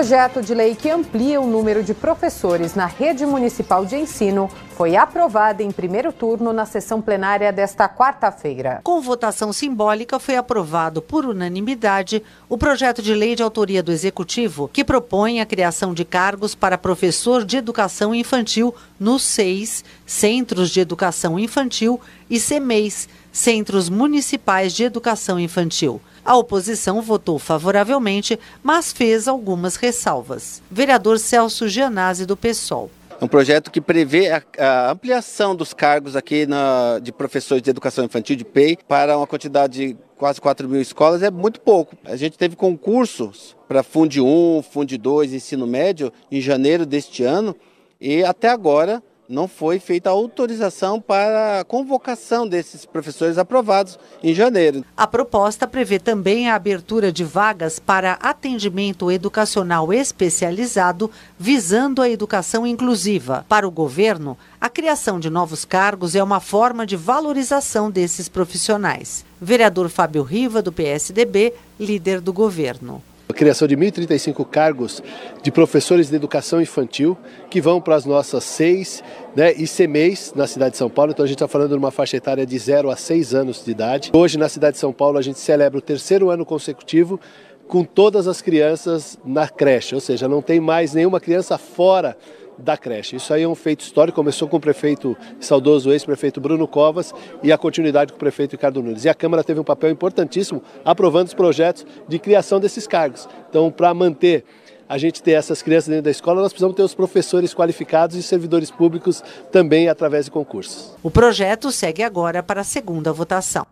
projeto de lei que amplia o número de professores na rede municipal de ensino foi aprovado em primeiro turno na sessão plenária desta quarta-feira. Com votação simbólica, foi aprovado por unanimidade o projeto de lei de autoria do Executivo que propõe a criação de cargos para professor de educação infantil nos seis Centros de Educação Infantil e CEMEIs, Centros Municipais de Educação Infantil. A oposição votou favoravelmente, mas fez algumas ressalvas. Vereador Celso Gianazzi, do PSOL. Um projeto que prevê a, a ampliação dos cargos aqui na, de professores de educação infantil, de PEI, para uma quantidade de quase 4 mil escolas, é muito pouco. A gente teve concursos para Fundo 1, Fundo 2, ensino médio, em janeiro deste ano, e até agora não foi feita a autorização para a convocação desses professores aprovados em janeiro. A proposta prevê também a abertura de vagas para atendimento educacional especializado visando a educação inclusiva. Para o governo, a criação de novos cargos é uma forma de valorização desses profissionais. Vereador Fábio Riva, do PSDB, líder do governo. A criação de 1.035 cargos de professores de educação infantil que vão para as nossas seis né, ICMEIs na cidade de São Paulo. Então a gente está falando de uma faixa etária de 0 a 6 anos de idade. Hoje na cidade de São Paulo a gente celebra o terceiro ano consecutivo com todas as crianças na creche, ou seja, não tem mais nenhuma criança fora da creche. Isso aí é um feito histórico, começou com o prefeito, saudoso ex-prefeito Bruno Covas e a continuidade com o prefeito Ricardo Nunes. E a Câmara teve um papel importantíssimo aprovando os projetos de criação desses cargos. Então, para manter a gente ter essas crianças dentro da escola, nós precisamos ter os professores qualificados e servidores públicos também através de concursos. O projeto segue agora para a segunda votação.